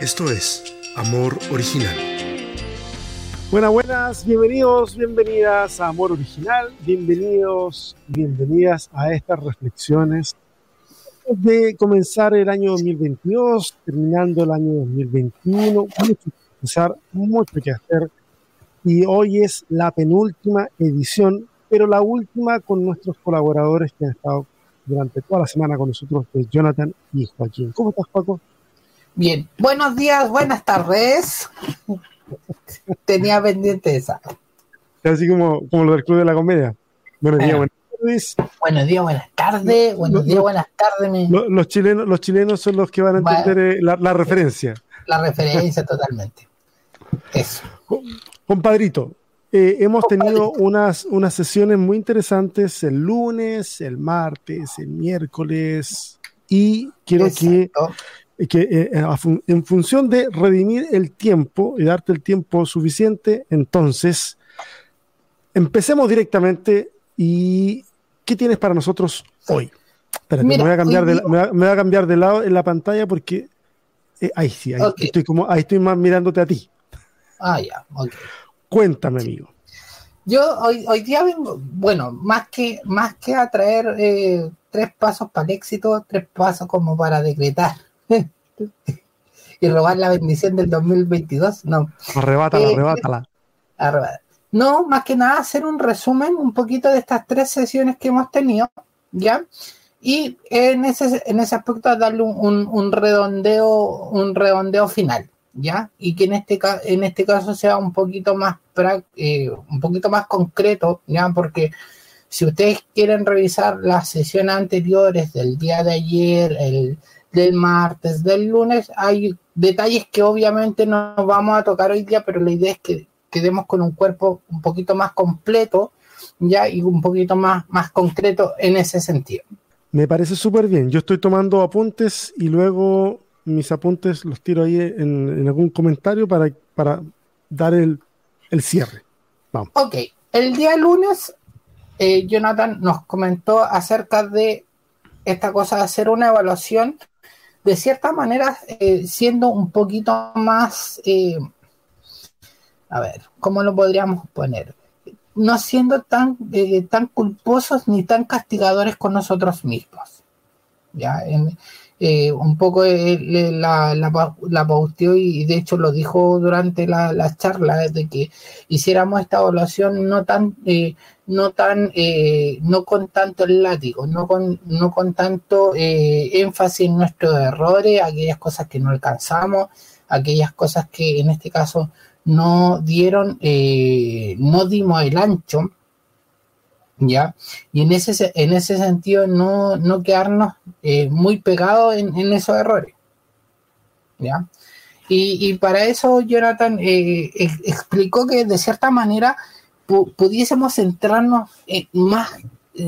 Esto es Amor Original. Buenas, buenas, bienvenidos, bienvenidas a Amor Original, bienvenidos, bienvenidas a estas reflexiones de comenzar el año 2022, terminando el año 2021, mucho que pensar, mucho que hacer, y hoy es la penúltima edición, pero la última con nuestros colaboradores que han estado durante toda la semana con nosotros, de Jonathan y Joaquín. ¿Cómo estás, Paco? Bien, buenos días, buenas tardes. Tenía pendiente esa. Así como, como lo del Club de la Comedia. Buenos días, buenas tardes. Buenos días, buenas tardes. Buenos días, buenas tardes. Los, los, chilenos, los chilenos son los que van a entender bueno, la, la, referencia. La referencia, totalmente. Eso. Compadrito, eh, hemos tenido unas, unas sesiones muy interesantes el lunes, el martes, el miércoles, y quiero Exacto. que, que eh, en función de redimir el tiempo y darte el tiempo suficiente, entonces empecemos directamente y ¿qué tienes para nosotros hoy? Espérate, Mira, me, voy a cambiar de, me, voy a, me, voy a, cambiar de lado en la pantalla porque eh, ahí sí, ahí, okay. estoy como, ahí estoy más mirándote a ti. Ah, ya. Cuéntame, amigo. Yo hoy, hoy día vengo, bueno, más que, más que a traer eh, tres pasos para el éxito, tres pasos como para decretar y robar la bendición del 2022, no. Arrebátala, eh, arrebátala. Arrebátala. No, más que nada hacer un resumen un poquito de estas tres sesiones que hemos tenido, ¿ya? Y en ese, en ese aspecto darle un, un, un redondeo, un redondeo final. ¿ya? Y que en este, en este caso sea un poquito más eh, un poquito más concreto, ¿ya? Porque si ustedes quieren revisar las sesiones anteriores del día de ayer, el del martes, del lunes, hay detalles que obviamente no vamos a tocar hoy día, pero la idea es que quedemos con un cuerpo un poquito más completo, ya, y un poquito más, más concreto en ese sentido. Me parece súper bien. Yo estoy tomando apuntes y luego mis apuntes los tiro ahí en, en algún comentario para, para dar el, el, cierre. Vamos. Ok, el día lunes eh, Jonathan nos comentó acerca de esta cosa de hacer una evaluación, de cierta manera eh, siendo un poquito más, eh, a ver, ¿cómo lo podríamos poner? No siendo tan, tan culposos ni tan castigadores con nosotros mismos. ¿ya? Eh, un poco eh, la, la, la pausteó y de hecho lo dijo durante la, la, charla de que hiciéramos esta evaluación no tan eh, no tan eh, no con tanto el látigo no con no con tanto eh, énfasis en nuestros errores aquellas cosas que no alcanzamos aquellas cosas que en este caso no dieron no dimos el ancho ¿ya? Y en ese, en ese sentido no, no quedarnos eh, muy pegados en, esos errores, ¿ya? Y, para eso Jonathan eh, explicó que de cierta manera pu pudiésemos centrarnos en más,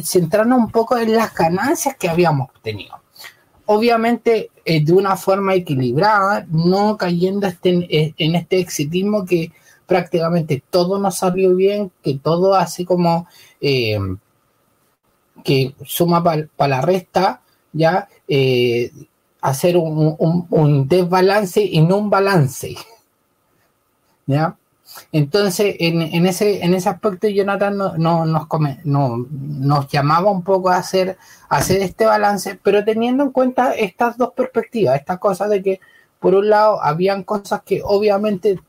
centrarnos un poco en las ganancias que habíamos tenido. Obviamente eh, de una forma equilibrada, no cayendo este, en este exitismo que prácticamente todo nos salió bien, que todo así como eh, que suma para pa la resta, ya eh, hacer un, un, desbalance y no un balance. ¿Ya? Entonces, en, en, ese, en ese aspecto, Jonathan no, no, nos, no, nos llamaba un poco a hacer, a hacer este balance, pero teniendo en cuenta estas dos perspectivas, esta cosa de que, por un lado, habían cosas que obviamente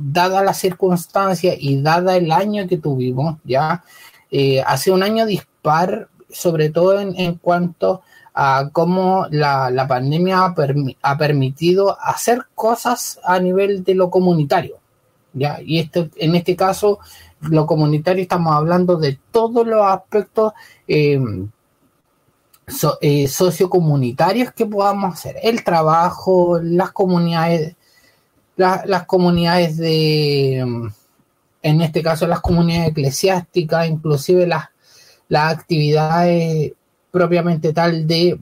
dada la circunstancia y dada el año que tuvimos, ya eh, hace un año dispar, sobre todo en, cuanto a cómo la, la pandemia ha, ha, permitido hacer cosas a nivel de lo comunitario. ¿ya? Y esto, en este caso, lo comunitario estamos hablando de todos los aspectos so, eh, sociocomunitarios que podamos hacer. El trabajo, las comunidades la, las comunidades de, en este caso las comunidades eclesiásticas, inclusive las, las actividades propiamente tal de,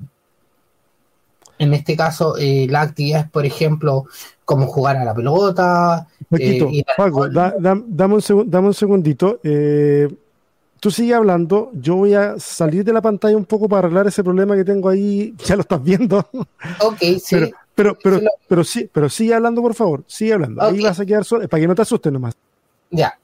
en este caso, eh, las actividades, por ejemplo, como jugar a la pelota. Paquito, eh, Paco, da, da, dame, un seg dame, un segundito. Eh, tú sigue hablando, yo voy a salir de la pantalla un poco para arreglar ese problema que tengo ahí, ya lo estás viendo. Ok, sí. Pero, pero, pero, pero sí, pero sigue hablando, por favor, sigue hablando. Ahí vas a quedar solo, para que no te asustes nomás. Ya.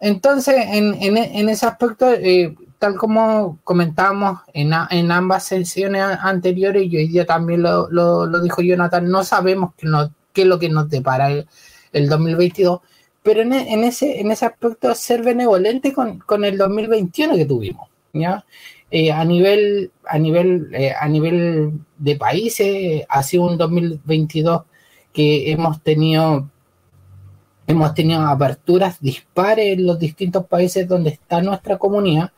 Entonces, en, en, en ese aspecto, eh, tal como comentábamos en, en, ambas sesiones anteriores, y hoy día también lo, lo, dijo Jonathan, no sabemos qué, qué, es lo que nos depara el, el 2022, pero en, en, ese, en ese aspecto ser benevolente con, con el 2021 que tuvimos, ¿ya? Eh, a nivel, a nivel, eh, a nivel de países, ha sido un 2022 que hemos tenido hemos tenido aperturas dispares en los distintos países donde está nuestra comunidad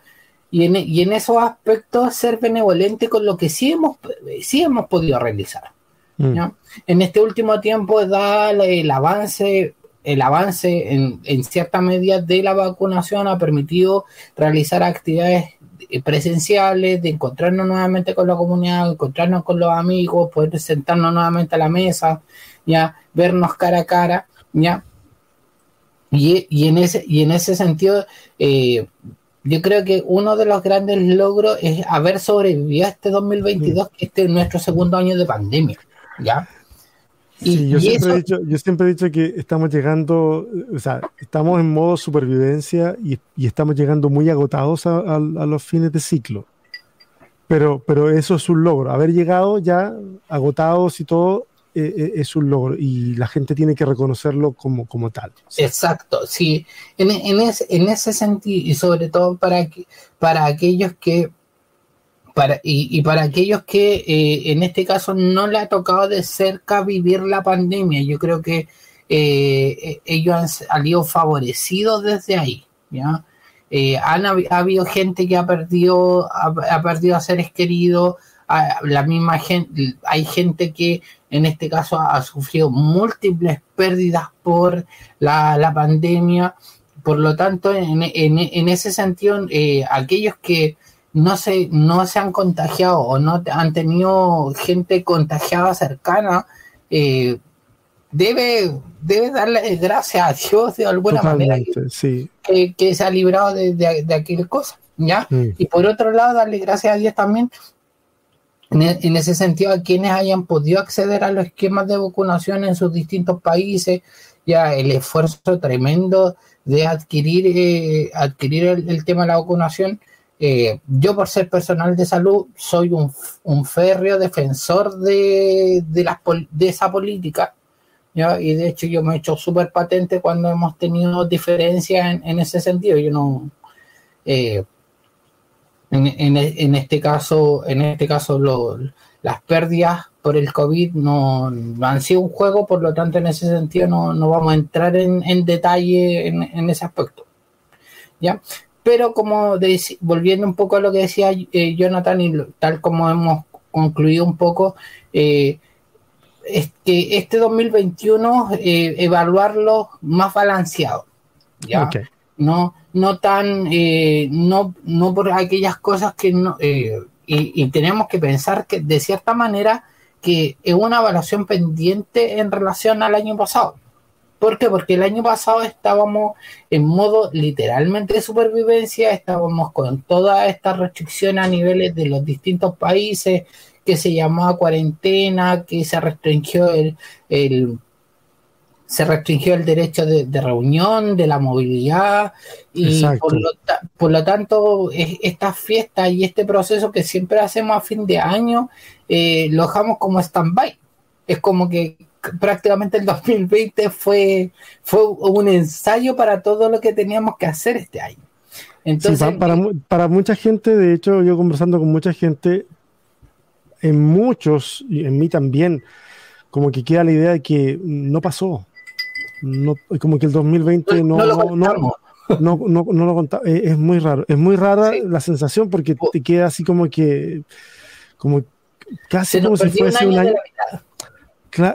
y en, y en esos aspectos ser benevolente con lo que sí hemos, sí hemos podido realizar. Mm. En este último tiempo da el avance el avance en, en cierta medida de la vacunación ha permitido realizar actividades presenciales, de encontrarnos nuevamente con la comunidad, encontrarnos con los amigos, poder sentarnos nuevamente a la mesa, ya, vernos cara a cara, ya. Y, y en ese, y en ese sentido, eh, yo creo que uno de los grandes logros es haber sobrevivido a este 2022, que este es nuestro segundo año de pandemia, ¿ya? Sí, yo, siempre he dicho, yo siempre he dicho que estamos llegando, o sea, estamos en modo supervivencia y, estamos llegando muy agotados a, los fines de ciclo. Pero, pero eso es un logro. Haber llegado ya agotados y todo eh, eh, es un logro y la gente tiene que reconocerlo como, como tal. Exacto, sí. En, en, en ese sentido y sobre todo para, para aquellos que para, y, para aquellos que eh, en este caso no le ha tocado de cerca vivir la pandemia, yo creo que eh, ellos han salido favorecidos desde ahí. ¿ya? Eh, han, ha habido gente que ha perdido, ha, perdido a seres queridos, la misma gente, hay gente que en este caso ha, sufrido múltiples pérdidas por la, la pandemia. Por lo tanto, en, en, en ese sentido, aquellos que no se, no se han contagiado o no han tenido gente contagiada cercana, eh, debe, debe darle gracias a Dios de alguna manera que, que, se ha librado de, de, aquella cosa. ¿ya? Mm. Y por otro lado, darle gracias a Dios también en, e, en, ese sentido a quienes hayan podido acceder a los esquemas de vacunación en sus distintos países, ya el esfuerzo tremendo de adquirir, eh, adquirir el, tema de la vacunación eh, yo por ser personal de salud soy un, férreo defensor de, de, esa política, y de hecho yo me he hecho súper patente cuando hemos tenido diferencias en, ese sentido. Yo no... Eh, en, este caso, en este caso las pérdidas por el COVID no, han sido un juego, por lo tanto en ese sentido no, vamos a entrar en, detalle en, en, ese aspecto. ¿ya? Pero como volviendo un poco a lo que decía eh, Jonathan y tal como hemos concluido un poco, eh, es que este 2021 eh, evaluarlo más balanceado, ¿ya? No, no tan, no, no por aquellas cosas que no, y, tenemos que pensar que de cierta manera que es una evaluación pendiente en relación al año pasado. ¿Por qué? Porque el año pasado estábamos en modo literalmente de supervivencia, estábamos con toda esta restricción a niveles de los distintos países, que se llamaba cuarentena, que se restringió el, se restringió el derecho de, reunión, de la movilidad, y por lo, tanto, esta fiesta y este proceso que siempre hacemos a fin de año, eh, lo dejamos como stand-by. Es como que prácticamente el 2020 fue, fue un ensayo para todo lo que teníamos que hacer este año. Entonces, para, para, mucha gente, de hecho, yo conversando con mucha gente, en muchos, y en mí también, como que queda la idea de que no pasó. No, como que el 2020 no, no, lo no, no, no, lo contaba. Es, muy raro. Es muy rara la sensación porque te queda así como que, como casi como si fuese un año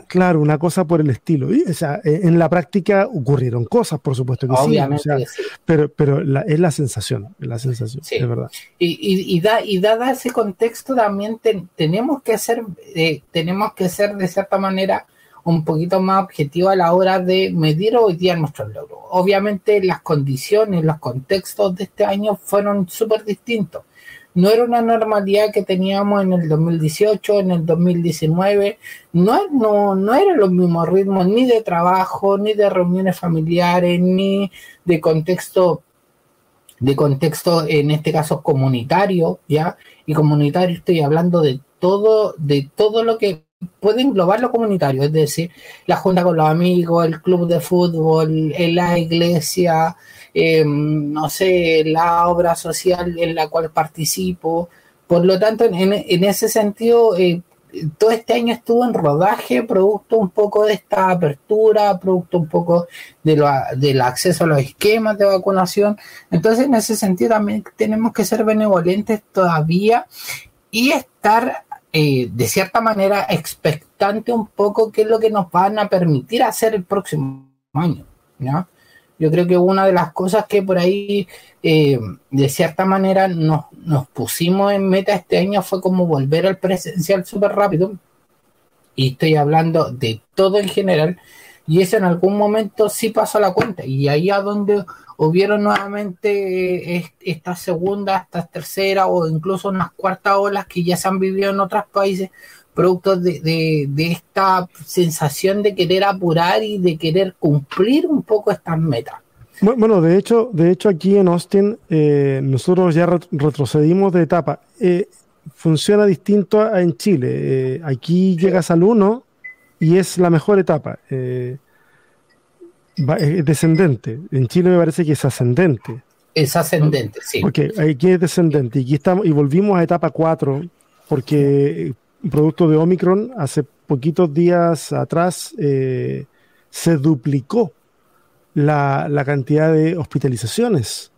claro, una cosa por el estilo. Y, o sea, e, en la práctica ocurrieron cosas, por supuesto que sí, Pero, pero es la sensación, es la sensación, es verdad. Y, y, da, y dada ese contexto también tenemos que ser, eh, tenemos que ser de cierta manera un poquito más objetivos a la hora de medir hoy día nuestros logros. Obviamente las condiciones, los contextos de este año fueron súper distintos. No era una normalidad que teníamos en el 2018, en el 2019, no, no, no eran los mismos ritmos ni de trabajo, ni de reuniones familiares, ni de contexto de contexto, en este caso comunitario, ¿ya? Y comunitario estoy hablando de todo, de todo lo que puede englobar lo comunitario, es decir, la junta con los amigos, el club de fútbol, la iglesia, em, no sé, la obra social en la cual participo. Por lo tanto, en, ese sentido, eh, todo este año estuvo en rodaje, producto un poco de esta apertura, producto un poco de del acceso a los esquemas de vacunación. Entonces, en ese sentido, también tenemos que ser benevolentes todavía y estar eh, de cierta manera expectante un poco qué es lo que nos van a permitir hacer el próximo año. Yo creo que una de las cosas que por ahí, eh, de cierta manera, nos, nos, pusimos en meta este año fue como volver al presencial súper rápido. Y estoy hablando de todo en general. Y eso en algún momento sí pasó la cuenta. Y ahí a donde hubieron nuevamente eh, estas segundas, estas terceras o incluso unas cuartas olas que ya se han vivido en otros países, producto de, esta sensación de querer apurar y de querer cumplir un poco estas metas. Bueno, de hecho, de hecho aquí en Austin eh, nosotros ya retrocedimos de etapa. Eh, funciona distinto a en Chile. aquí llegas al 1 y es la mejor etapa es descendente. En Chile me parece que es ascendente. Es ascendente, sí. Porque aquí es descendente. Y aquí estamos, y volvimos a etapa 4, porque producto de Omicron, hace poquitos días atrás eh, se duplicó la, cantidad de hospitalizaciones.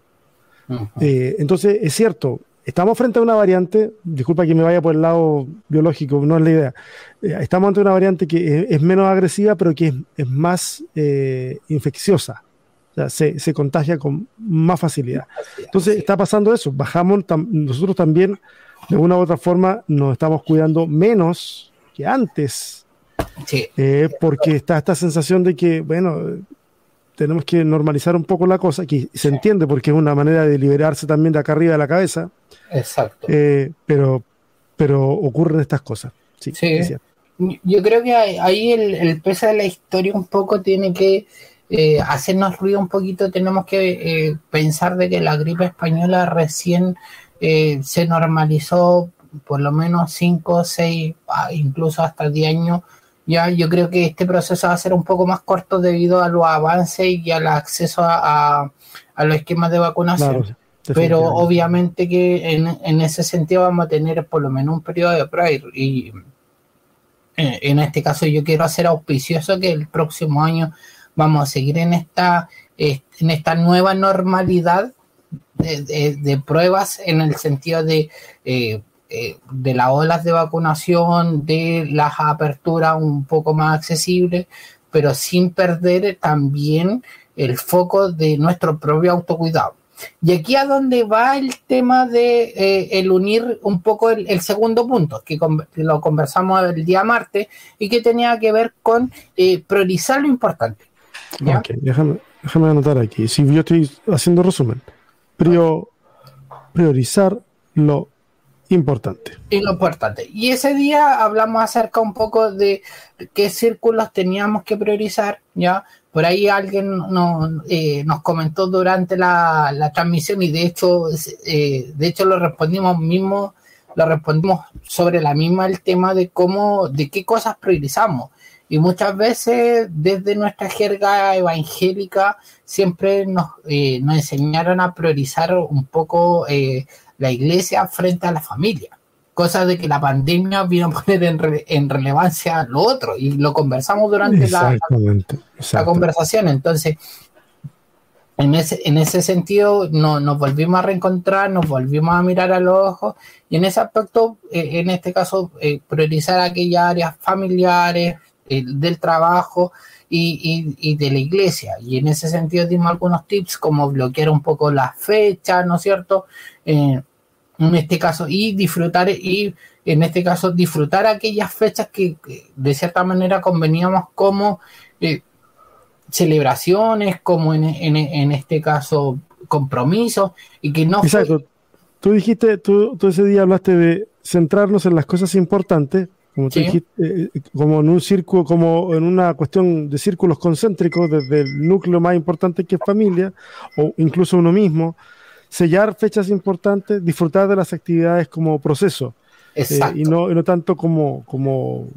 Eh, entonces, es cierto, estamos frente a una variante, disculpa que me vaya por el lado biológico, no es la idea, eh, estamos ante una variante que es, menos agresiva, pero que es, más eh, infecciosa. O sea, se, se, contagia con más facilidad. Entonces, está pasando eso. Bajamos, nosotros también, de una u otra forma, nos estamos cuidando menos que antes. Eh, porque está esta sensación de que, bueno, tenemos que normalizar un poco la cosa, que se entiende porque es una manera de liberarse también de acá arriba de la cabeza. Exacto. Eh, pero, pero ocurren estas cosas. Sí, Yo creo que ahí el, peso de la historia un poco tiene que eh, hacernos ruido un poquito. Tenemos que eh, pensar de que la gripe española recién se normalizó por lo menos 5, 6, ah, incluso hasta 10 años ya, yo creo que este proceso va a ser un poco más corto debido a los avances y al acceso a, los esquemas de vacunación. pero obviamente que en, ese sentido vamos a tener por lo menos un periodo de prueba y, en este caso yo quiero hacer auspicioso que el próximo año vamos a seguir en esta, en esta nueva normalidad de, pruebas en el sentido de eh, eh, de las olas de vacunación, de las aperturas un poco más accesibles, pero sin perder también el foco de nuestro propio autocuidado. Y aquí a donde va el tema de eh, el unir un poco el, segundo punto, que, lo conversamos el día martes y que tenía que ver con priorizar lo importante. Ok, déjame, anotar aquí. Si yo estoy haciendo resumen, priorizar lo importante. Y lo importante. Y ese día hablamos acerca un poco de qué círculos teníamos que priorizar, ¿ya? Por ahí alguien nos, eh, nos comentó durante la, transmisión y de hecho, eh, de hecho lo respondimos mismo, lo respondimos sobre la misma el tema de cómo, de qué cosas priorizamos. Y muchas veces desde nuestra jerga evangélica siempre nos, eh, nos enseñaron a priorizar un poco la iglesia frente a la familia. Cosa de que la pandemia vino a poner en, relevancia lo otro y lo conversamos durante la, la, conversación. Entonces, en ese, en ese sentido, no, nos volvimos a reencontrar, nos volvimos a mirar a los ojos y en ese aspecto, eh, en este caso, eh, priorizar aquellas áreas familiares, del trabajo y, y, de la iglesia. Y en ese sentido dimos algunos tips como bloquear un poco las fechas, ¿no es cierto? Eh, en este caso, y disfrutar, y en este caso, disfrutar aquellas fechas que, de cierta manera conveníamos como eh, celebraciones, como en, en, este caso compromisos, y que no Exacto. tú dijiste, tú, tú ese día hablaste de centrarnos en las cosas importantes, como, dijiste, eh, como en un círculo, como en una cuestión de círculos concéntricos, desde el núcleo más importante que es familia, o incluso uno mismo, sellar fechas importantes, disfrutar de las actividades como proceso, eh, y, no, y no tanto como, como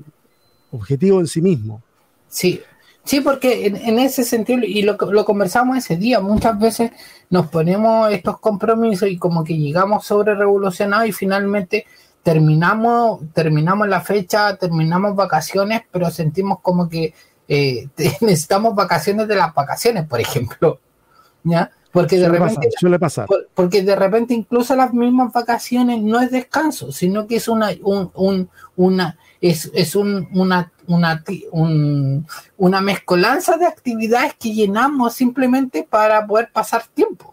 objetivo en sí mismo. Sí, Sí, porque en, ese sentido, y lo, lo conversamos ese día, muchas veces nos ponemos estos compromisos y como que llegamos sobre revolucionados y finalmente terminamos, terminamos la fecha, terminamos vacaciones, pero sentimos como que eh, necesitamos vacaciones de las vacaciones, por ejemplo. ¿Ya? Porque de repente suele pasar. porque de repente incluso las mismas vacaciones no es descanso, sino que es una un, un, una es, es un, una, una, una mezcolanza de actividades que llenamos simplemente para poder pasar tiempo.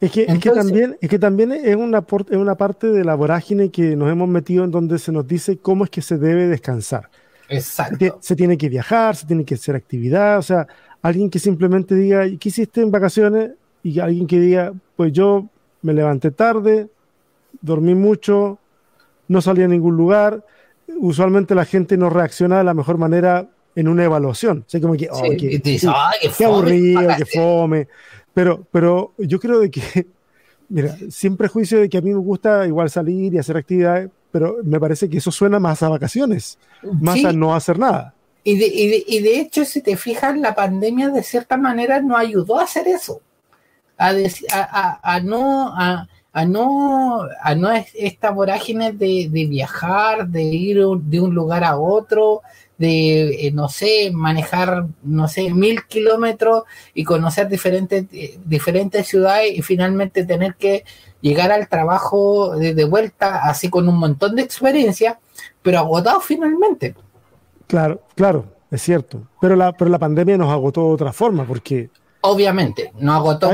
Es que, es que también, es que también es una, es una parte de la vorágine que nos hemos metido en donde se nos dice cómo es que se debe descansar. Exacto. Se, tiene que viajar, se tiene que hacer actividad, o sea, alguien que simplemente diga, ¿qué hiciste en vacaciones? Y alguien que diga, pues yo me levanté tarde, dormí mucho, no salí a ningún lugar. Usualmente la gente no reacciona de la mejor manera en una evaluación. O como que, qué, aburrido, qué fome. Pero, pero yo creo de que, mira, sin prejuicio de que a mí me gusta igual salir y hacer actividades, pero me parece que eso suena más a vacaciones, más a no hacer nada. Y de, y, de, hecho, si te fijas, la pandemia de cierta manera no ayudó a hacer eso. A, a, no, a, no, a no esta vorágine de, viajar, de ir de un lugar a otro, de, eh, no sé, manejar, no sé, mil kilómetros y conocer diferentes, eh, diferentes ciudades y finalmente tener que llegar al trabajo de, de, vuelta, así con un montón de experiencia, pero agotado finalmente. Claro, claro, es cierto. Pero la, pero la pandemia nos agotó de otra forma, porque. Obviamente, nos agotó,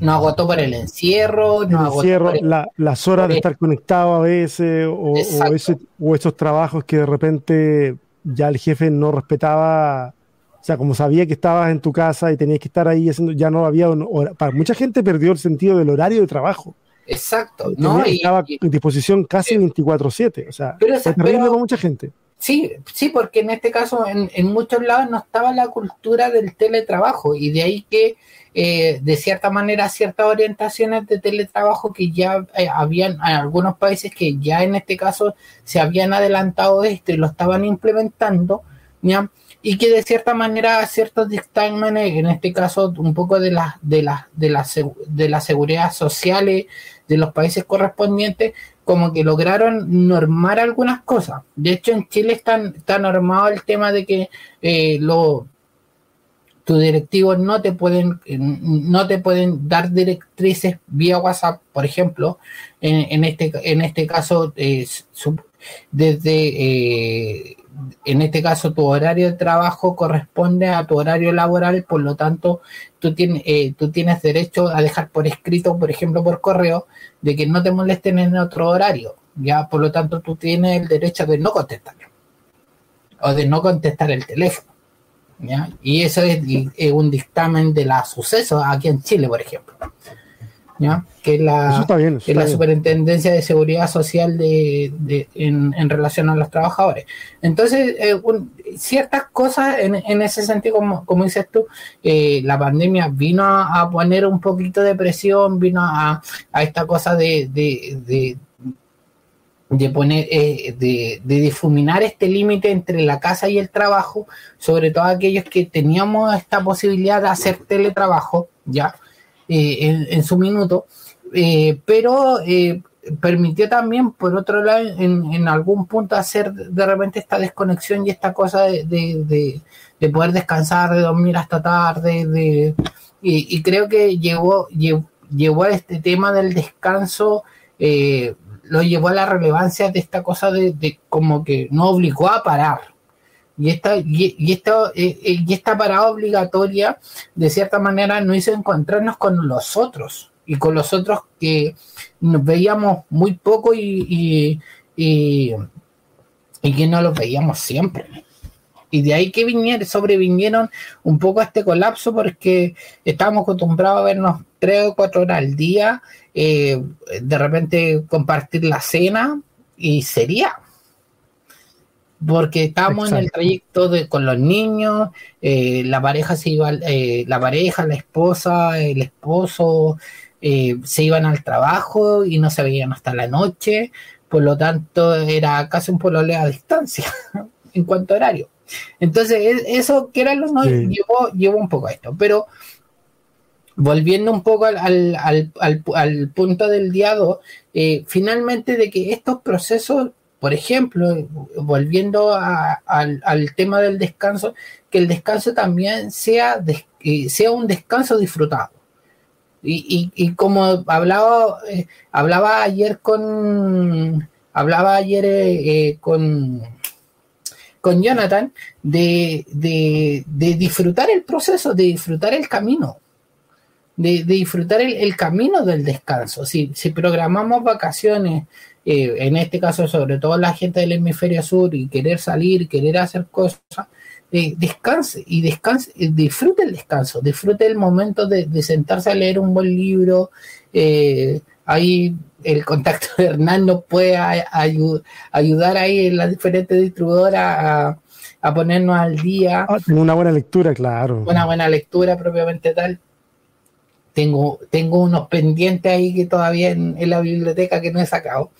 no, agotó por el encierro, el encierro las horas de estar conectado a veces, o, o, esos trabajos que de repente ya el jefe no respetaba. O sea, como sabía que estabas en tu casa y tenías que estar ahí haciendo, ya no había para mucha gente perdió el sentido del horario de trabajo. Exacto, ¿no? estaba en disposición casi 24/7, o sea, pero, terrible para mucha gente. Sí, sí, porque en este caso en, muchos lados no estaba la cultura del teletrabajo y de ahí que eh, de cierta manera ciertas orientaciones de teletrabajo que ya eh, habían en algunos países que ya en este caso se habían adelantado esto y lo estaban implementando, ¿ya? y que de cierta manera ciertos dictámenes, en este caso un poco de las de las de la, de la seguridad sociales de los países correspondientes, como que lograron normar algunas cosas. De hecho, en Chile está, está normado el tema de que eh, lo, tus directivos no te pueden no te pueden dar directrices vía WhatsApp, por ejemplo. En, este en este caso, eh, desde eh, en este caso tu horario de trabajo corresponde a tu horario laboral, por lo tanto eh, tú tienes derecho a dejar por escrito, por ejemplo por correo, de que no te molesten en otro horario, ya por lo tanto tú tienes el derecho de no contestar o de no contestar el teléfono. Y eso es, es un dictamen de la suceso aquí en Chile, por ejemplo que es la, la Superintendencia de Seguridad Social de, en, relación a los trabajadores. Entonces, eh, ciertas cosas en, ese sentido, como, como dices tú, eh, la pandemia vino a, poner un poquito de presión, vino a, esta cosa de, de, de poner, eh, de, de, difuminar este límite entre la casa y el trabajo, sobre todo aquellos que teníamos esta posibilidad de hacer teletrabajo, ¿ya? Eh, en, su minuto, eh, pero eh, permitió también, por otro lado, en, algún punto hacer de repente esta desconexión y esta cosa de, poder descansar, de dormir hasta tarde, de, y, creo que llevó, llevó, a este tema del descanso, lo llevó a la relevancia de esta cosa de, como que no obligó a parar, y esta, y, esta, eh, eh, y esta parada obligatoria, de cierta manera, nos hizo encontrarnos con los otros y con los otros que nos veíamos muy poco y, y, y, que no los veíamos siempre. Y de ahí que vinieron, sobrevinieron un poco a este colapso porque estábamos acostumbrados a vernos tres o cuatro horas al día, eh, de repente compartir la cena y sería. Porque estábamos en el trayecto de, con los niños, eh, la pareja se iba, eh, la pareja, la esposa, el esposo, se iban al trabajo y no se veían hasta la noche, por lo tanto era casi un pololeo a distancia en cuanto a horario. Entonces, e, eso que era lo no llevó, llevó un poco a esto. Pero volviendo un poco al, al, punto del diado, eh, finalmente de que estos procesos, por ejemplo, volviendo al, tema del descanso, que el descanso también sea, eh, sea un descanso disfrutado. Y, como hablaba, eh, hablaba ayer con hablaba ayer con con Jonathan de, disfrutar el proceso, de disfrutar el camino, de, disfrutar el, camino del descanso. Si, si programamos vacaciones, eh, en este caso sobre todo la gente del hemisferio sur, y querer salir, querer hacer cosas, eh, descanse y descanse, eh, disfrute el descanso, disfrute el momento de, sentarse a leer un buen libro. ahí el contacto de Hernán nos puede ayudar ahí en las diferentes distribuidoras a, ponernos al día. Ah, una buena lectura, claro. Una buena lectura propiamente tal. Tengo, tengo unos pendientes ahí que todavía en, la biblioteca que no he sacado.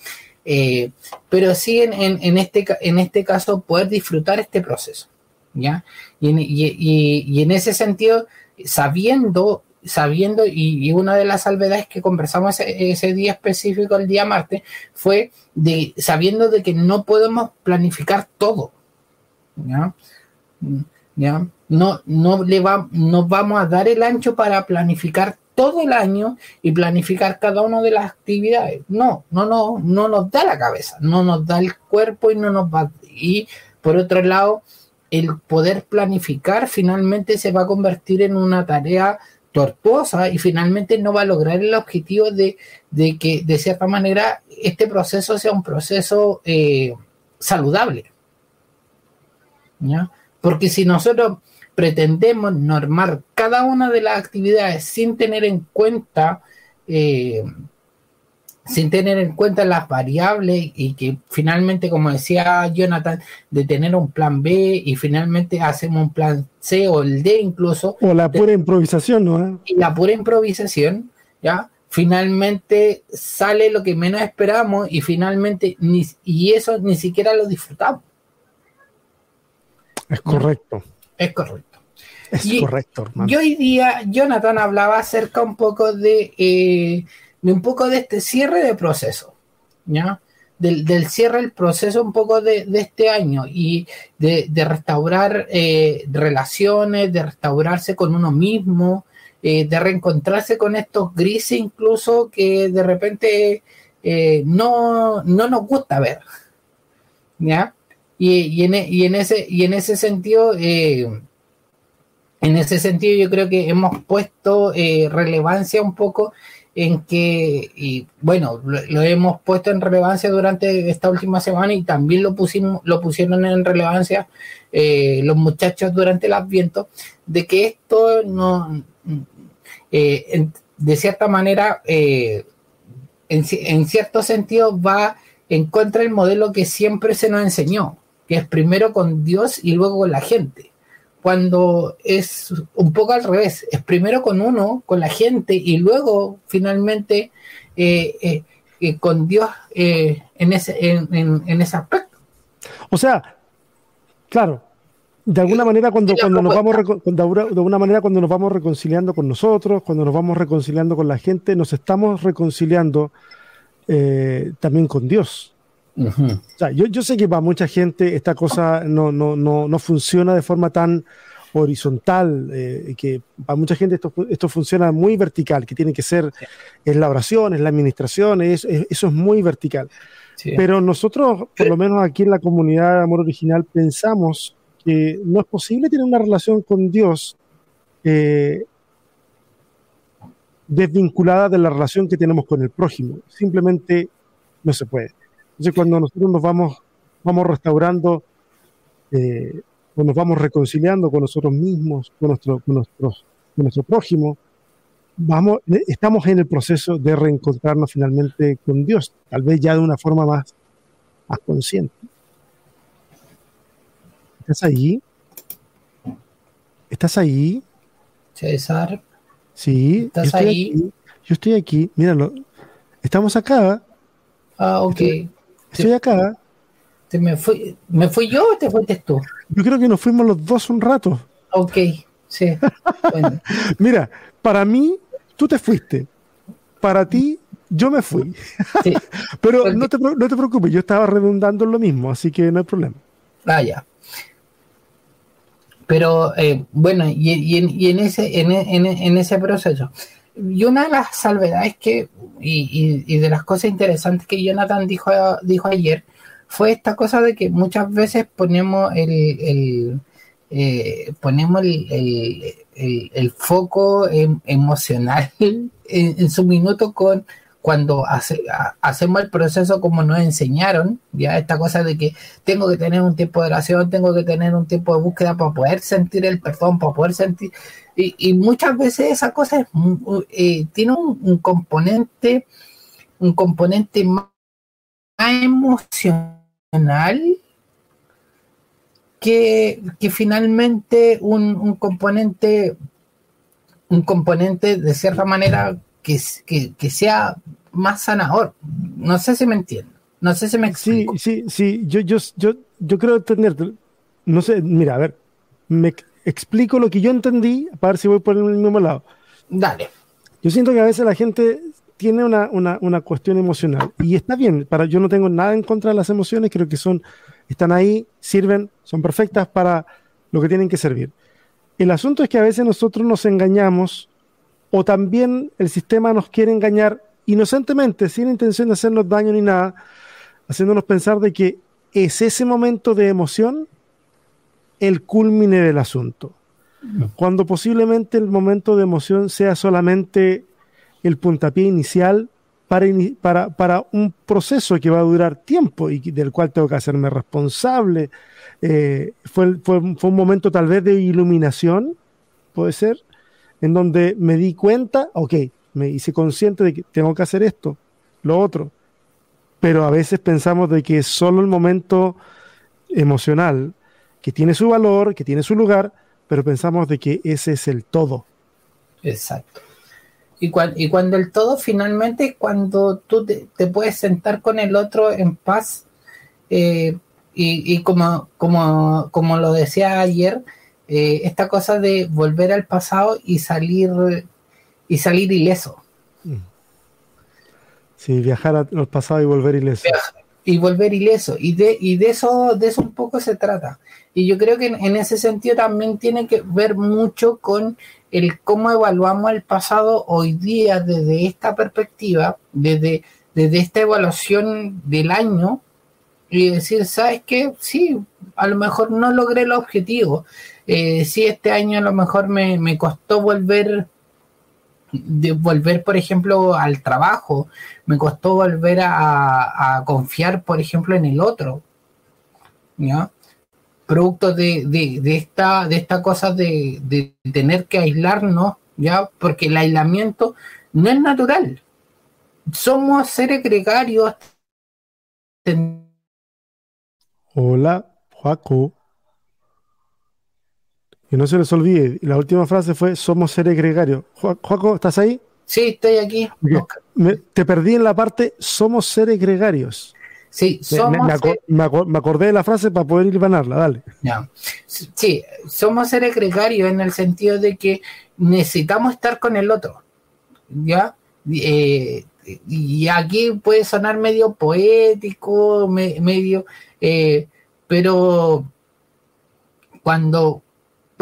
Eh, pero sí en, este, en este caso poder disfrutar este proceso. ¿ya? Y y en ese sentido, sabiendo sabiendo, y, una de las salvedades que conversamos ese, día específico, el día martes, fue de sabiendo de que no podemos planificar todo. ¿ya? ¿ya? No, no le va, no vamos a dar el ancho para planificar todo el año y planificar cada una de las actividades. No, no, no, no nos da la cabeza, no nos da el cuerpo y no nos va. Y por otro lado, el poder planificar finalmente se va a convertir en una tarea tortuosa y finalmente no va a lograr el objetivo de, que de cierta manera este proceso sea un proceso eh, saludable. Porque si nosotros pretendemos normar cada una de las actividades sin tener en cuenta eh, sin tener en cuenta las variables y que finalmente, como decía Jonathan, de tener un plan B y finalmente hacemos un plan C o el D incluso. O la pura improvisación, ¿no? Y la pura improvisación, ¿ya? Finalmente sale lo que menos esperamos y finalmente, ni, y eso ni siquiera lo disfrutamos. Es correcto. Es correcto. Es correcto, hermano. Y hoy día Jonathan hablaba acerca un poco de... Eh, de un poco de este cierre de proceso, ¿ya? Del, cierre del proceso un poco de, este año y de, restaurar eh, relaciones, de restaurarse con uno mismo, eh, de reencontrarse con estos grises incluso que de repente no, no, nos gusta ver, ¿ya? Y, en, y, en, ese, y en ese sentido... en ese sentido, yo creo que hemos puesto relevancia un poco en que, y bueno, lo, hemos puesto en relevancia durante esta última semana y también lo, pusimos, lo pusieron en relevancia eh, los muchachos durante el Adviento, de que esto no, eh, de cierta manera, eh, en, en, cierto sentido va en contra del modelo que siempre se nos enseñó, que es primero con Dios y luego con la gente. Cuando es un poco al revés, es primero con uno, con la gente, y luego finalmente eh, eh, eh, con Dios en, ese, en, ese aspecto. O sea, claro, de alguna manera cuando, cuando nos vamos de alguna manera cuando nos vamos reconciliando con nosotros, cuando nos vamos reconciliando con la gente, nos estamos reconciliando también con Dios yo, sé que para mucha gente esta cosa no, no, no, no funciona de forma tan horizontal, eh, que para mucha gente esto, esto funciona muy vertical, que tiene que ser en la oración, en la administración, eso es muy vertical. Pero nosotros, por lo menos aquí en la comunidad de Amor Original, pensamos que no es posible tener una relación con Dios eh, desvinculada de la relación que tenemos con el prójimo. Simplemente no se puede. Entonces, cuando nosotros nos vamos, vamos restaurando, eh, o nos vamos reconciliando con nosotros mismos, con nuestro, con nuestros, con nuestro prójimo, vamos, estamos en el proceso de reencontrarnos finalmente con Dios, tal vez ya de una forma más, más consciente. ¿Estás ahí? ¿Estás ahí? César. Sí. ¿Estás ahí? Yo estoy aquí. Míralo. Estamos acá. Ah, ok. Estoy, acá. me, fui, ¿Me fui yo o te fuiste tú? Yo creo que nos fuimos los dos un rato. Ok, sí. Mira, para mí, tú te fuiste. Para ti, yo me fui. Pero no, te, no te preocupes, yo estaba redundando en lo mismo, así que no hay problema. Ah, ya. Pero eh, bueno, y, en, ese, en, ese proceso. Y una de las salvedades que, y, de las cosas interesantes que Jonathan dijo, dijo ayer, fue esta cosa de que muchas veces ponemos el, eh, ponemos el, foco em, emocional en, su minuto con cuando hacemos el proceso como nos enseñaron, ya esta cosa de que tengo que tener un tiempo de oración, tengo que tener un tiempo de búsqueda para poder sentir el perdón, para poder sentir, y, muchas veces esa cosa eh, tiene un, componente, un componente más emocional que, finalmente un componente, un componente de cierta manera que, que, sea más sanador. No sé si me entiendo. No sé si me explico. Sí, sí, sí. Yo, yo, yo, yo creo entender. No sé, mira, a ver, me explico lo que yo entendí para ver si voy por el mismo lado. Dale. Yo siento que a veces la gente tiene una, una, una, cuestión emocional y está bien. Para, yo no tengo nada en contra de las emociones, creo que son, están ahí, sirven, son perfectas para lo que tienen que servir. El asunto es que a veces nosotros nos engañamos o también el sistema nos quiere engañar inocentemente, sin intención de hacernos daño ni nada, haciéndonos pensar de que es ese momento de emoción el culmine del asunto. Cuando posiblemente el momento de emoción sea solamente el puntapié inicial para, para, para, un proceso que va a durar tiempo y del cual tengo que hacerme responsable. Eh, fue, fue, fue, un momento tal vez de iluminación, puede ser, en donde me di cuenta, ok, me hice consciente de que tengo que hacer esto, lo otro, pero a veces pensamos de que solo el momento emocional, que tiene su valor, que tiene su lugar, pero pensamos de que ese es el todo. Exacto. Y, y cuando el todo finalmente, cuando tú te, puedes sentar con el otro en paz, eh, y, y, como, como, como lo decía ayer, eh, esta cosa de volver al pasado y salir y salir ileso. Sí, viajar al pasado y volver ileso. y volver ileso. Y de, y de eso, de eso un poco se trata. Y yo creo que en, ese sentido también tiene que ver mucho con el cómo evaluamos el pasado hoy día desde esta perspectiva, desde, desde esta evaluación del año, y decir, ¿sabes qué? Sí, a lo mejor no logré el objetivo, eh, sí, este año a lo mejor me, costó volver, de volver, por ejemplo, al trabajo, me costó volver a, confiar, por ejemplo, en el otro, ¿ya? Producto de, de, esta, de esta cosa de, de tener que aislarnos, ¿ya? Porque el aislamiento no es natural. Somos seres gregarios. Hola, Joaco. Y no se les olvide, la última frase fue, somos seres gregarios. Juaco, ¿estás ahí? Sí, estoy aquí. te perdí en la parte, somos seres gregarios. Sí, somos me, acordé de la frase para poder ir ganarla, dale. Sí, somos seres gregarios en el sentido de que necesitamos estar con el otro. ¿Ya? Eh, y aquí puede sonar medio poético, medio, eh, pero cuando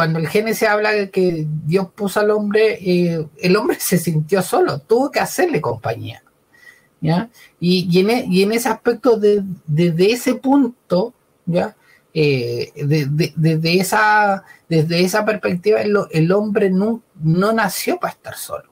cuando el Génesis habla de que Dios puso al hombre, eh, el hombre se sintió solo, tuvo que hacerle compañía. ¿ya? Y, e, en, ese aspecto, desde de, ese punto, ¿ya? Eh, desde, esa, desde esa perspectiva, el, hombre no nació para estar solo.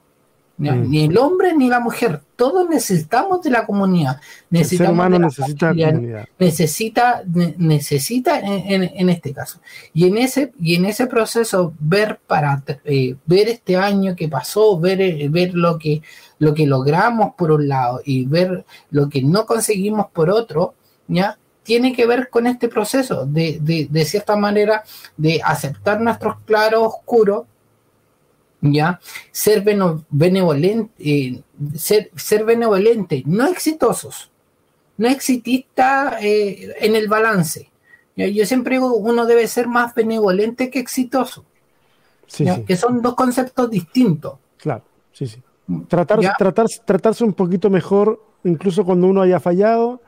Mm. Ni el hombre ni la mujer, todos necesitamos de la comunidad. Necesitamos el ser humano necesita comunidad. Necesita, necesita en, este caso. Y en ese, y en ese proceso, ver para eh, ver este año que pasó, ver, eh, ver lo que lo que logramos por un lado y ver lo que no conseguimos por otro, ¿ya? Tiene que ver con este proceso de, de, de cierta manera de aceptar nuestros claros oscuros ¿ya? Ser benevolente, eh, ser, ser benevolente, no exitosos, no exitista eh, en el balance. Yo siempre digo, uno debe ser más benevolente que exitoso, que son dos conceptos distintos. Claro, sí, sí. Tratar, tratar, tratarse un poquito mejor, incluso cuando uno haya fallado,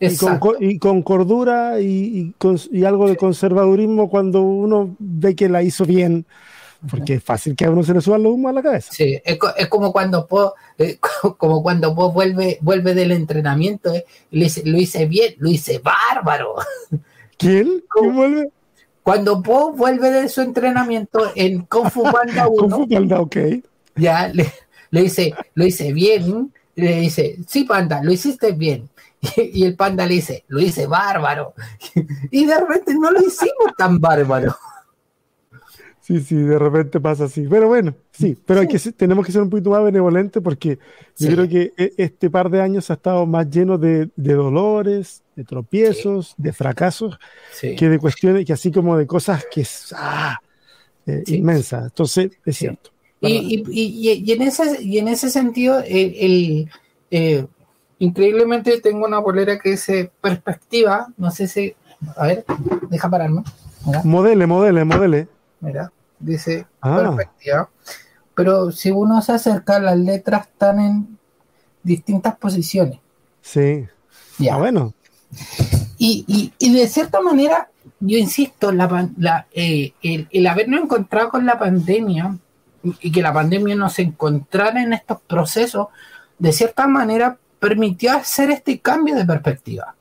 y con, cordura y, y, algo de conservadurismo cuando uno ve que la hizo bien porque es fácil que a uno se le suban los humos a la cabeza. Sí, es, como cuando Po, eh, como cuando Po vuelve, vuelve del entrenamiento, eh, lo, hice, bien, lo hice bárbaro. ¿Quién? ¿Quién vuelve? Cuando Po vuelve de su entrenamiento en Kung Fu Panda 1. Kung Fu Panda, ok. Ya, le, dice, lo hice bien, le dice, sí, Panda, lo hiciste bien. Y, y el panda le dice, lo hice bárbaro. Y de repente no lo hicimos tan bárbaro. Sí, sí, de repente pasa así. Pero bueno, sí, pero Hay que, tenemos que ser un poquito más benevolentes porque yo creo que e, este par de años ha estado más lleno de, dolores, de tropiezos, de fracasos, que de cuestiones, que así como de cosas que es ah, eh, inmensa. Entonces, es cierto. Y, y, en ese, y en ese sentido, el, eh, increíblemente tengo una bolera que dice perspectiva, no sé si, a ver, deja pararme. Modele, modele, modele. Mira dice ah. perspectiva. Pero si uno se acerca, las letras están en distintas posiciones. Sí. Ya. Ah, bueno. Y, de cierta manera, yo insisto, la, eh, el, habernos encontrado con la pandemia y que la pandemia nos encontrara en estos procesos, de cierta manera permitió hacer este cambio de perspectiva.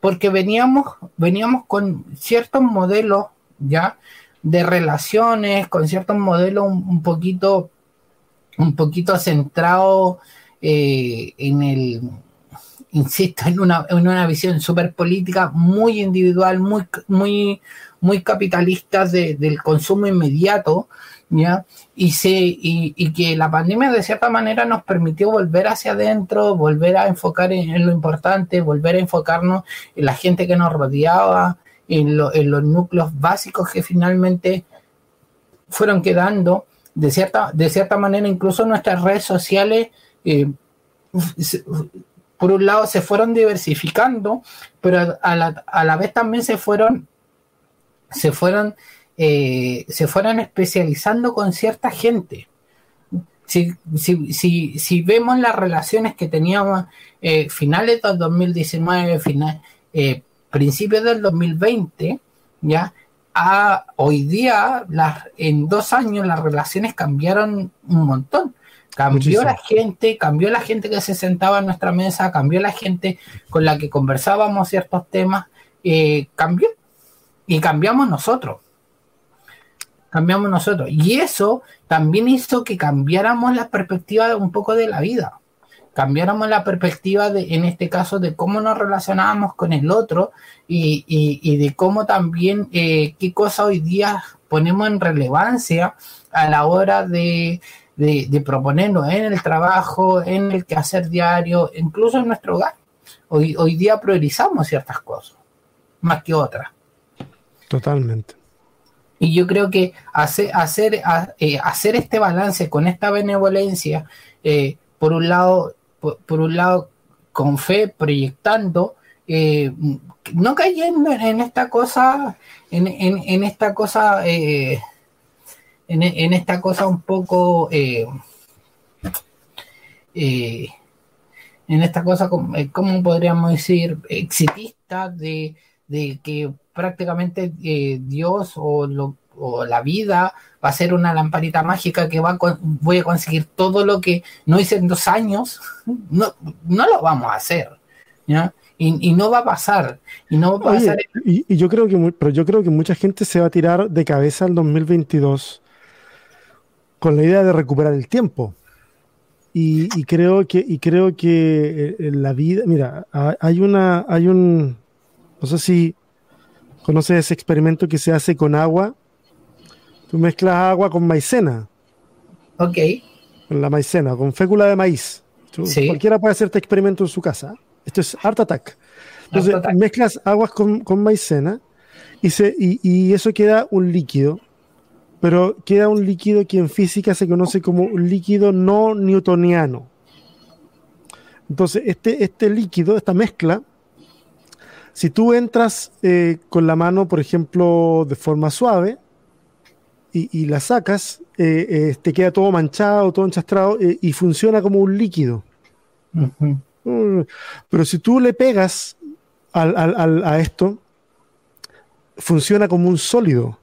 Porque veníamos, veníamos con ciertos modelos ya de relaciones, con ciertos modelos un, poquito, un poquito centrado eh, en el, insisto, en una, en una visión súper política, muy individual, muy, muy, muy capitalista del consumo inmediato, ¿ya? Y, se, y, que la pandemia de cierta manera nos permitió volver hacia adentro, volver a enfocar en, lo importante, volver a enfocarnos en la gente que nos rodeaba, en, los núcleos básicos que finalmente fueron quedando. De cierta, de cierta manera, incluso nuestras redes sociales, eh, por un lado, se fueron diversificando, pero a la, vez también se fueron, se fueron, eh, se fueron especializando con cierta gente. Si, si, si, vemos las relaciones que teníamos eh, finales del 2019, final, principios del 2020, ya, a hoy día, las, en dos años las relaciones cambiaron un montón. Cambió la gente, cambió la gente que se sentaba en nuestra mesa, cambió la gente con la que conversábamos ciertos temas, eh, cambió. Y cambiamos nosotros. Cambiamos nosotros. Y eso también hizo que cambiáramos la perspectiva un poco de la vida cambiáramos la perspectiva de, en este caso, de cómo nos relacionábamos con el otro y, de cómo también eh, qué cosa hoy día ponemos en relevancia a la hora de, de, proponernos en el trabajo, en el quehacer diario, incluso en nuestro hogar. Hoy, hoy día priorizamos ciertas cosas, más que otras. Totalmente. Y yo creo que hacer, hacer, eh, hacer este balance con esta benevolencia, eh, por un lado, por, un lado, con fe, proyectando, eh, no cayendo en, esta cosa, en, en, esta cosa, eh, en, esta cosa un poco, eh, en esta cosa, ¿cómo podríamos decir? Exitista de, de que prácticamente Dios o lo, o la vida va a ser una lamparita mágica que va voy a conseguir todo lo que no hice en dos años, no, no lo vamos a hacer. Y, no va a pasar. Y no va a pasar. Y, yo creo que pero yo creo que mucha gente se va a tirar de cabeza al 2022 con la idea de recuperar el tiempo. y, creo que, y creo que en la vida, mira, hay una, hay un, no sé si conoces ese experimento que se hace con agua. Tú mezclas agua con maicena. Ok. Con la maicena, con fécula de maíz. Cualquiera puede hacer este experimento en su casa. Esto es Art Attack. Entonces, mezclas aguas con, con maicena y, se, y, y, eso queda un líquido, pero queda un líquido que en física se conoce como un líquido no newtoniano. Entonces, este, este líquido, esta mezcla, si tú entras eh, con la mano, por ejemplo, de forma suave y, y la sacas, eh, eh, te queda todo manchado, todo enchastrado y funciona como un líquido. Pero si tú le pegas al, al, a esto, funciona como un sólido.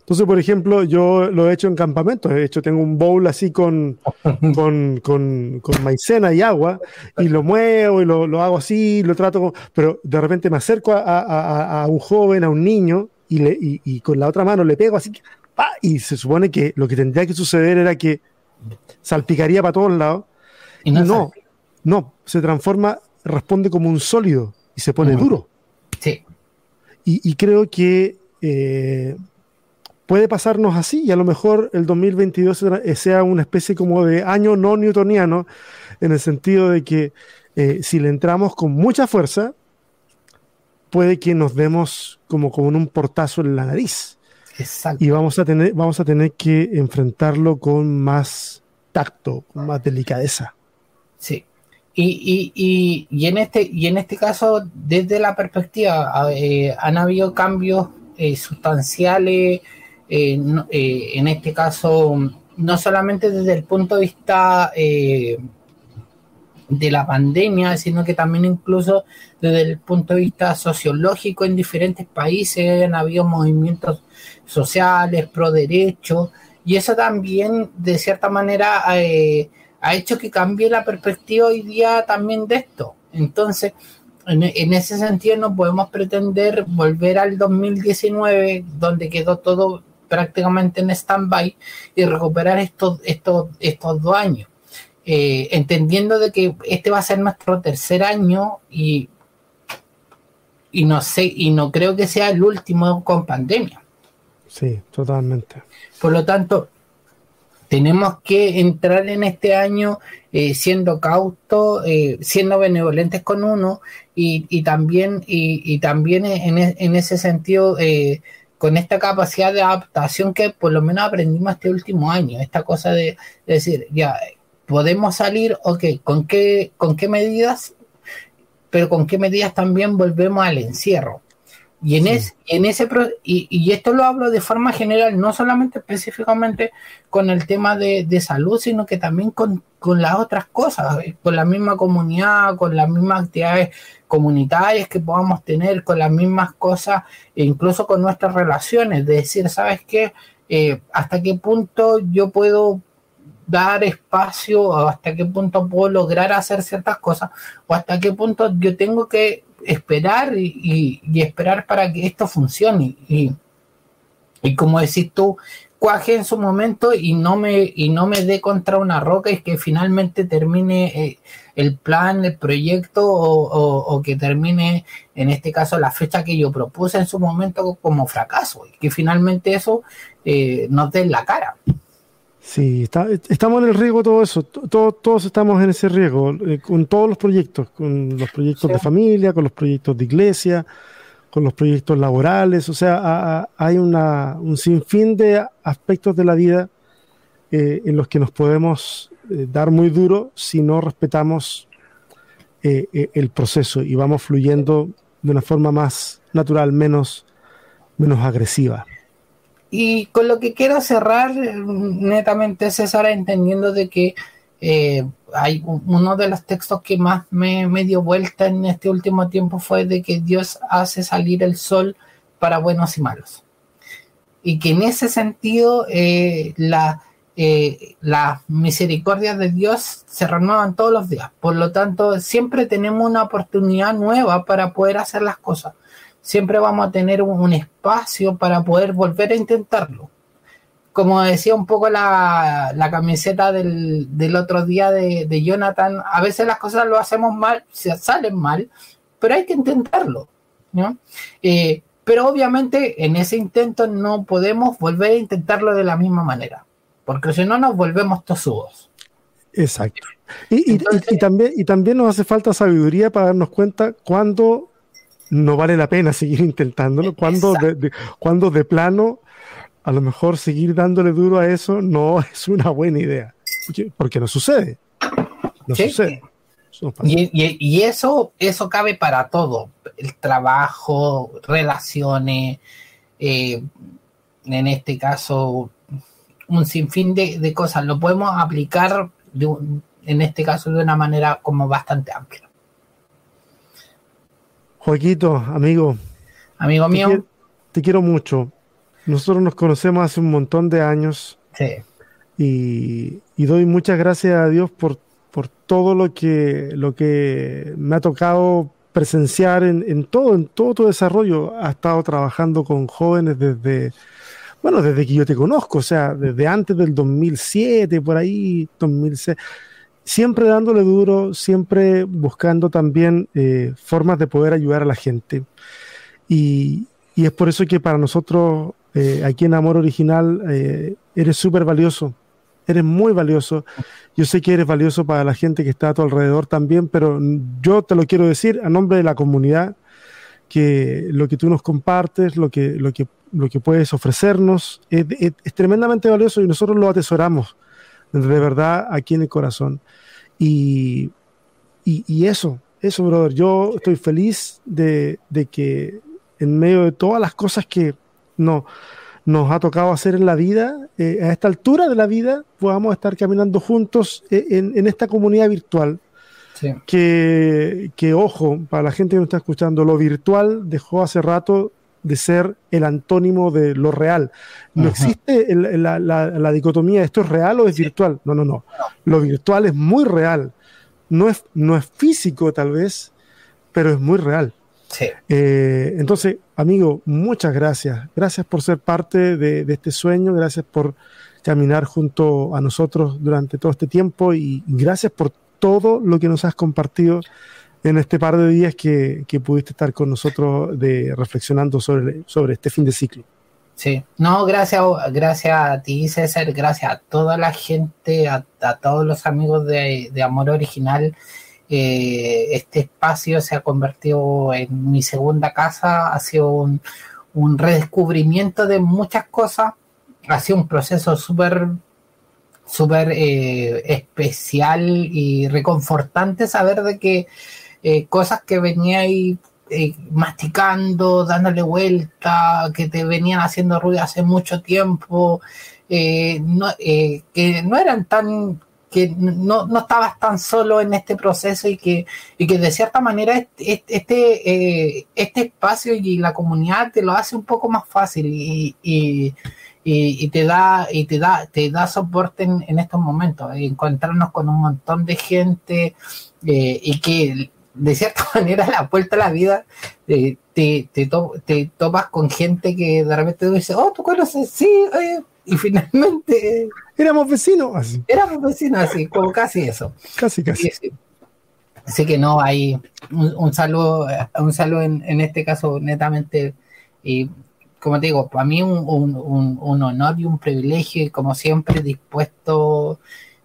Entonces, por ejemplo, yo lo he hecho en campamentos. De hecho, tengo un bowl así con, con, con, con maicena y agua y lo muevo y lo, lo hago así, lo trato, pero de repente me acerco a, a, a, un joven, a un niño y, le, y, y, con la otra mano le pego así, y se supone que lo que tendría que suceder era que salpicaría para todos lados. Y no, no, se transforma, responde como un sólido y se pone duro. Sí. Y, creo que eh, puede pasarnos así y a lo mejor el 2022 sea una especie como de año no newtoniano en el sentido de que eh, si le entramos con mucha fuerza, puede que nos demos como, como un portazo en la nariz. Exacto. Y vamos a tener, vamos a tener que enfrentarlo con más tacto, con más delicadeza. Sí. Y, y, y, en este, y en este caso, desde la perspectiva, eh, han habido cambios eh, sustanciales, eh, en este caso, no solamente desde el punto de vista de la pandemia, sino que también incluso desde el punto de vista sociológico en diferentes países han habido movimientos sociales, pro derechos, y eso también, de cierta manera, ha hecho que cambie la perspectiva hoy día también de esto. Entonces, en, ese sentido no podemos pretender volver al 2019, donde quedó todo prácticamente en stand-by, y recuperar estos, estos, estos dos años. Eh, entendiendo de que este va a ser nuestro tercer año y, y no sé, y no creo que sea el último con pandemia. Sí, totalmente. Por lo tanto, tenemos que entrar en este año eh, siendo cautos, eh, siendo benevolentes con uno y, también, y, también en, e, en, ese sentido eh, con esta capacidad de adaptación que por lo menos aprendimos este último año, esta cosa de, decir, ya, podemos salir, ok, ¿con qué, con qué medidas? Pero con qué medidas también volvemos al encierro. Y en, en ese y, y, esto lo hablo de forma general, no solamente específicamente con el tema de, salud, sino que también con, las otras cosas, eh, con la misma comunidad, con las mismas actividades comunitarias que podamos tener, con las mismas cosas, e incluso con nuestras relaciones, de decir, ¿sabes qué? Eh, ¿Hasta qué punto yo puedo dar espacio o hasta qué punto puedo lograr hacer ciertas cosas o hasta qué punto yo tengo que esperar y, esperar para que esto funcione. Y, y, como decís tú, cuaje en su momento y no me, y no me dé contra una roca y que finalmente termine eh, el plan, el proyecto o, que termine, en este caso, la fecha que yo propuse en su momento como fracaso y que finalmente eso eh, nos dé la cara. Sí, estamos en el riesgo todo eso, todos estamos en ese riesgo, eh, con todos los proyectos, con los proyectos de familia, con los proyectos de iglesia, con los proyectos laborales, o sea, hay una, un sinfín de aspectos de la vida eh, en los que nos podemos eh, dar muy duro si no respetamos el proceso y vamos fluyendo de una forma más natural, menos, menos agresiva. Y con lo que quiero cerrar, netamente César, entendiendo de que eh, hay uno de los textos que más me, dio vuelta en este último tiempo fue de que Dios hace salir el sol para buenos y malos. Y que en ese sentido eh, eh, las misericordias de Dios se renuevan todos los días. Por lo tanto, siempre tenemos una oportunidad nueva para poder hacer las cosas siempre vamos a tener un, espacio para poder volver a intentarlo. como decía un poco la, camiseta del, otro día de, Jonathan, a veces las cosas lo hacemos mal, se salen mal, pero hay que intentarlo. ¿no? Eh, pero obviamente en ese intento no podemos volver a intentarlo de la misma manera, porque si no nos volvemos tosudos. Exacto. Y, también, y también nos hace falta sabiduría para darnos cuenta cuándo no vale la pena seguir intentándolo, cuando de, cuando de plano a lo mejor seguir dándole duro a eso no es una buena idea, porque no sucede. No sucede. y, eso, eso cabe para todo, el trabajo, relaciones, eh, en este caso, un sinfín de, cosas. Lo podemos aplicar en este caso de una manera como bastante amplia. Joaquito, amigo. Amigo mío. te quiero mucho. Nosotros nos conocemos hace un montón de años. Sí. Y, doy muchas gracias a Dios por, por todo lo que, lo que me ha tocado presenciar en, todo, en todo tu desarrollo. Ha estado trabajando con jóvenes desde, bueno, desde que yo te conozco, o sea, desde antes del 2007, por ahí, 2006. Siempre dándole duro, siempre buscando también eh, formas de poder ayudar a la gente. Y, es por eso que para nosotros eh, aquí en Amor Original eh, eres súper valioso, eres muy valioso. Yo sé que eres valioso para la gente que está a tu alrededor también, pero yo te lo quiero decir a nombre de la comunidad, que lo que tú nos compartes, lo que, lo que, lo que puedes ofrecernos, es, tremendamente valioso y nosotros lo atesoramos de verdad aquí en el corazón. Y, y, eso, eso, brother, yo estoy feliz de, de que en medio de todas las cosas que, no, nos ha tocado hacer en la vida, eh, a esta altura de la vida, podamos estar caminando juntos eh, en, esta comunidad virtual. Que, que, ojo, para la gente que nos está escuchando, lo virtual dejó hace rato de ser el antónimo de lo real. No existe la, dicotomía, ¿esto es real o es virtual? No, no, no. Lo virtual es muy real. No es, no es físico tal vez, pero es muy real. Eh, entonces, amigo, muchas gracias. Gracias por ser parte de, este sueño, gracias por caminar junto a nosotros durante todo este tiempo y gracias por todo lo que nos has compartido en este par de días que, pudiste estar con nosotros de, reflexionando sobre, sobre este fin de ciclo. Sí, no, gracias, gracias a ti, César, gracias a toda la gente, a, todos los amigos de, de Amor Original. Eh, este espacio se ha convertido en mi segunda casa, ha sido un, redescubrimiento de muchas cosas, ha sido un proceso súper súper eh, especial y reconfortante saber de que eh, cosas que venía ahí masticando, dándole vuelta, que te venían haciendo ruido hace mucho tiempo, no, que no eran tan que no, no, estabas tan solo en este proceso y que, y que de cierta manera este, eh, este, espacio y la comunidad te lo hace un poco más fácil y, y, y, te da y te da te da soporte en, estos momentos encontrarnos con un montón de gente eh, y que de cierta manera la vuelta a la vida eh, te, te, te, topas con gente que de repente tú dices oh tú conoces sí y finalmente éramos vecinos así. Éramos vecinos así, como casi eso. Casi, casi. Así que no, hay un, saludo, un saludo en, este caso netamente, y como te digo, para mí un, un, un honor y un privilegio, y como siempre dispuesto,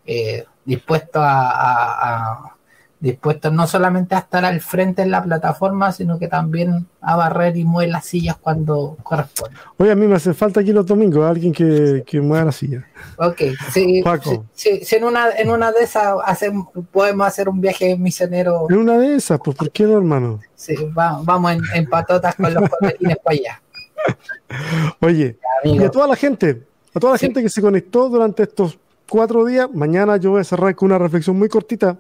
eh, dispuesto a dispuestos no solamente a estar al frente en la plataforma, sino que también a barrer y mover las sillas cuando corresponde. Oye, a mí me hace falta aquí los domingos alguien que, que mueva la silla. Ok, sí, sí, en, una, en una de esas podemos hacer un viaje misionero. En una de esas, pues ¿por qué no, hermano? Sí, vamos en, patotas con los corretines para allá. Oye, y a toda la gente, a toda la gente que se conectó durante estos cuatro días, mañana yo voy a cerrar con una reflexión muy cortita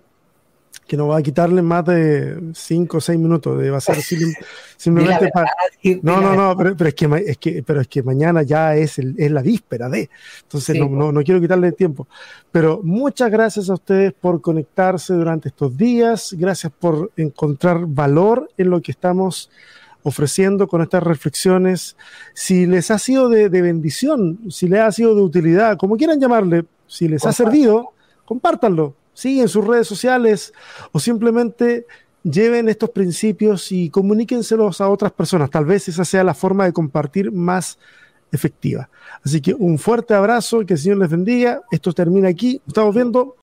que no va a quitarle más de 5 o 6 minutos, va a ser simplemente para... No, no, no, pero, es, que, es, que, pero es que mañana ya es, el, es la víspera de, entonces no, no, no, quiero quitarle tiempo. Pero muchas gracias a ustedes por conectarse durante estos días, gracias por encontrar valor en lo que estamos ofreciendo con estas reflexiones. Si les ha sido de, bendición, si les ha sido de utilidad, como quieran llamarle, si les ha servido, compártanlo. Sí, en sus redes sociales o simplemente lleven estos principios y comuníquenselos a otras personas. Tal vez esa sea la forma de compartir más efectiva. Así que un fuerte abrazo, que el Señor les bendiga. Esto termina aquí. Estamos viendo